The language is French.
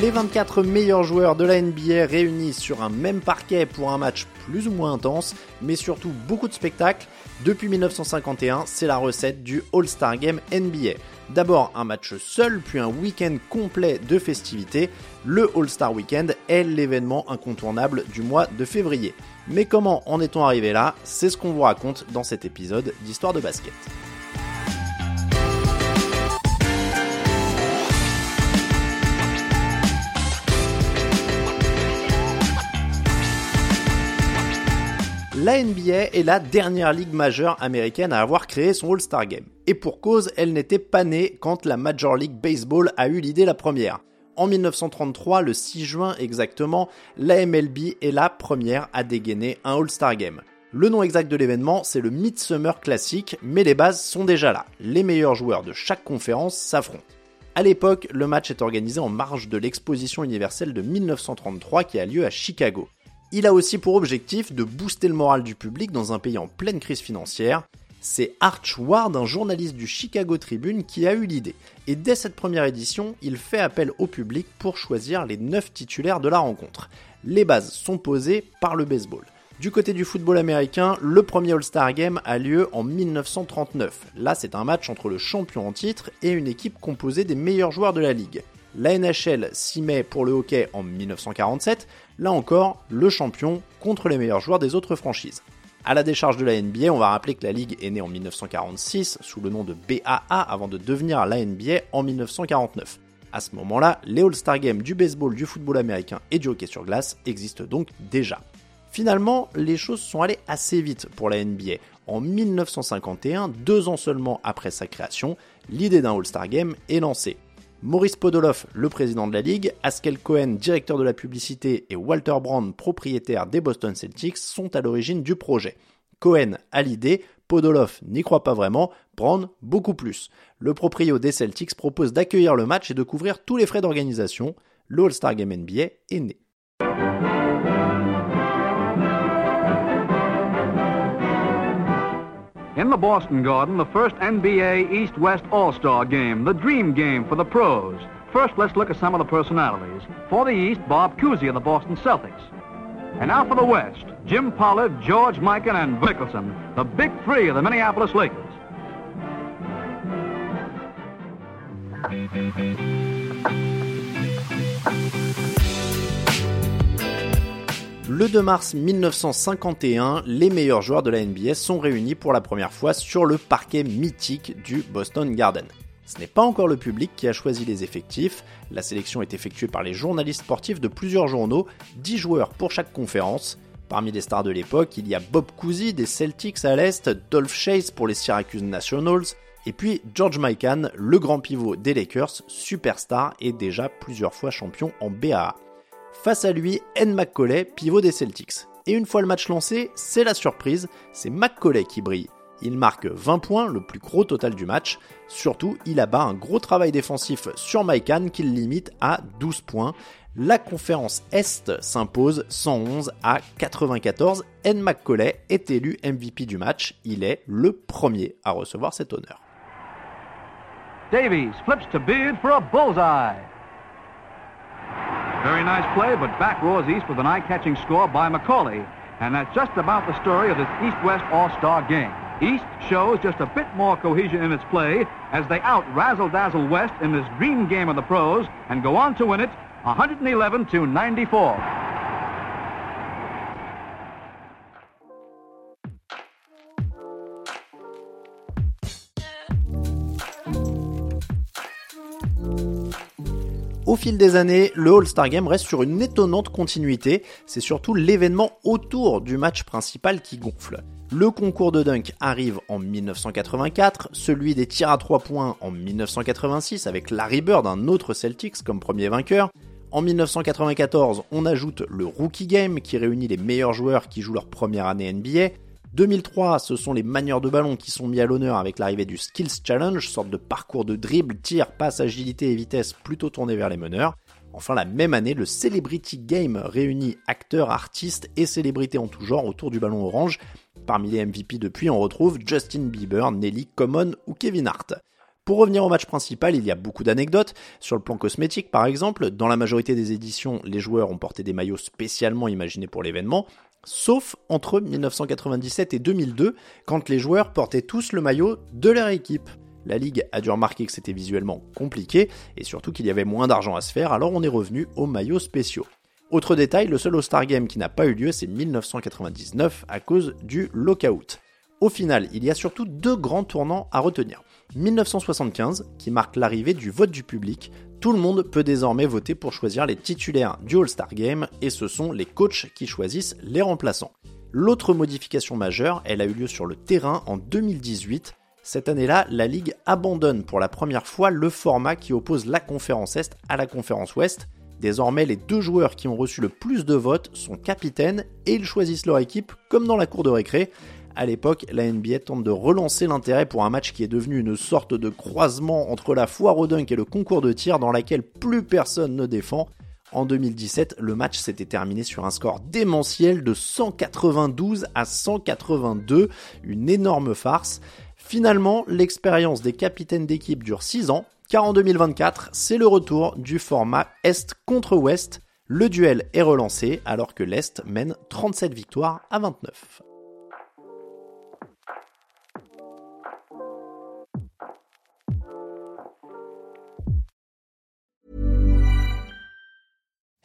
Les 24 meilleurs joueurs de la NBA réunis sur un même parquet pour un match plus ou moins intense, mais surtout beaucoup de spectacles. Depuis 1951, c'est la recette du All-Star Game NBA. D'abord un match seul, puis un week-end complet de festivités. Le All-Star Weekend est l'événement incontournable du mois de février. Mais comment en est-on arrivé là? C'est ce qu'on vous raconte dans cet épisode d'Histoire de basket. La NBA est la dernière ligue majeure américaine à avoir créé son All-Star Game. Et pour cause, elle n'était pas née quand la Major League Baseball a eu l'idée la première. En 1933, le 6 juin exactement, la MLB est la première à dégainer un All-Star Game. Le nom exact de l'événement, c'est le Midsummer Classic, mais les bases sont déjà là. Les meilleurs joueurs de chaque conférence s'affrontent. À l'époque, le match est organisé en marge de l'exposition universelle de 1933 qui a lieu à Chicago. Il a aussi pour objectif de booster le moral du public dans un pays en pleine crise financière. C'est Arch Ward, un journaliste du Chicago Tribune, qui a eu l'idée. Et dès cette première édition, il fait appel au public pour choisir les 9 titulaires de la rencontre. Les bases sont posées par le baseball. Du côté du football américain, le premier All-Star Game a lieu en 1939. Là, c'est un match entre le champion en titre et une équipe composée des meilleurs joueurs de la ligue. La NHL s'y met pour le hockey en 1947, là encore, le champion contre les meilleurs joueurs des autres franchises. À la décharge de la NBA, on va rappeler que la ligue est née en 1946 sous le nom de BAA avant de devenir la NBA en 1949. À ce moment-là, les All-Star Games du baseball, du football américain et du hockey sur glace existent donc déjà. Finalement, les choses sont allées assez vite pour la NBA. En 1951, deux ans seulement après sa création, l'idée d'un All-Star Game est lancée. Maurice Podoloff, le président de la ligue, Askel Cohen, directeur de la publicité, et Walter Brand, propriétaire des Boston Celtics, sont à l'origine du projet. Cohen a l'idée, Podoloff n'y croit pas vraiment, Brand beaucoup plus. Le proprio des Celtics propose d'accueillir le match et de couvrir tous les frais d'organisation. Le All-Star Game NBA est né. In the Boston Garden, the first NBA East-West All-Star Game, the dream game for the pros. First, let's look at some of the personalities. For the East, Bob Cousy of the Boston Celtics. And now for the West, Jim Pollard, George Mikan, and Nicholson, the big three of the Minneapolis Lakers. Le 2 mars 1951, les meilleurs joueurs de la NBA sont réunis pour la première fois sur le parquet mythique du Boston Garden. Ce n'est pas encore le public qui a choisi les effectifs, la sélection est effectuée par les journalistes sportifs de plusieurs journaux, 10 joueurs pour chaque conférence. Parmi les stars de l'époque, il y a Bob Cousy des Celtics à l'Est, Dolph Chase pour les Syracuse Nationals, et puis George Mikan, le grand pivot des Lakers, superstar et déjà plusieurs fois champion en BAA. Face à lui, N. McCauley, pivot des Celtics. Et une fois le match lancé, c'est la surprise, c'est McCauley qui brille. Il marque 20 points, le plus gros total du match. Surtout, il abat un gros travail défensif sur Maikan qu'il limite à 12 points. La conférence Est s'impose 111 à 94. N. McCauley est élu MVP du match. Il est le premier à recevoir cet honneur. Davies flips to Beard for a bullseye. Very nice play, but back roars East with an eye-catching score by McCauley. And that's just about the story of this East-West All-Star game. East shows just a bit more cohesion in its play as they out razzle-dazzle West in this dream game of the pros and go on to win it 111 to 94. Au fil des années, le All-Star Game reste sur une étonnante continuité, c'est surtout l'événement autour du match principal qui gonfle. Le concours de dunk arrive en 1984, celui des tirs à 3 points en 1986 avec Larry Bird, un autre Celtics comme premier vainqueur. En 1994, on ajoute le Rookie Game qui réunit les meilleurs joueurs qui jouent leur première année NBA. 2003, ce sont les manieurs de ballon qui sont mis à l'honneur avec l'arrivée du Skills Challenge, sorte de parcours de dribble, tir, passe, agilité et vitesse plutôt tourné vers les meneurs. Enfin, la même année, le Celebrity Game réunit acteurs, artistes et célébrités en tout genre autour du ballon orange. Parmi les MVP depuis, on retrouve Justin Bieber, Nelly Common ou Kevin Hart. Pour revenir au match principal, il y a beaucoup d'anecdotes. Sur le plan cosmétique, par exemple, dans la majorité des éditions, les joueurs ont porté des maillots spécialement imaginés pour l'événement, sauf entre 1997 et 2002, quand les joueurs portaient tous le maillot de leur équipe. La ligue a dû remarquer que c'était visuellement compliqué, et surtout qu'il y avait moins d'argent à se faire, alors on est revenu aux maillots spéciaux. Autre détail, le seul All-Star Game qui n'a pas eu lieu, c'est 1999 à cause du lockout. Au final, il y a surtout deux grands tournants à retenir. 1975, qui marque l'arrivée du vote du public. Tout le monde peut désormais voter pour choisir les titulaires du All-Star Game, et ce sont les coachs qui choisissent les remplaçants. L'autre modification majeure, elle a eu lieu sur le terrain en 2018. Cette année-là, la Ligue abandonne pour la première fois le format qui oppose la conférence Est à la conférence Ouest. Désormais, les deux joueurs qui ont reçu le plus de votes sont capitaines et ils choisissent leur équipe comme dans la cour de récré. À l'époque, la NBA tente de relancer l'intérêt pour un match qui est devenu une sorte de croisement entre la foire au dunk et le concours de tir dans laquelle plus personne ne défend. En 2017, le match s'était terminé sur un score démentiel de 192 à 182, une énorme farce. Finalement, l'expérience des capitaines d'équipe dure 6 ans, car en 2024, c'est le retour du format Est contre Ouest. Le duel est relancé alors que l'Est mène 37 victoires à 29.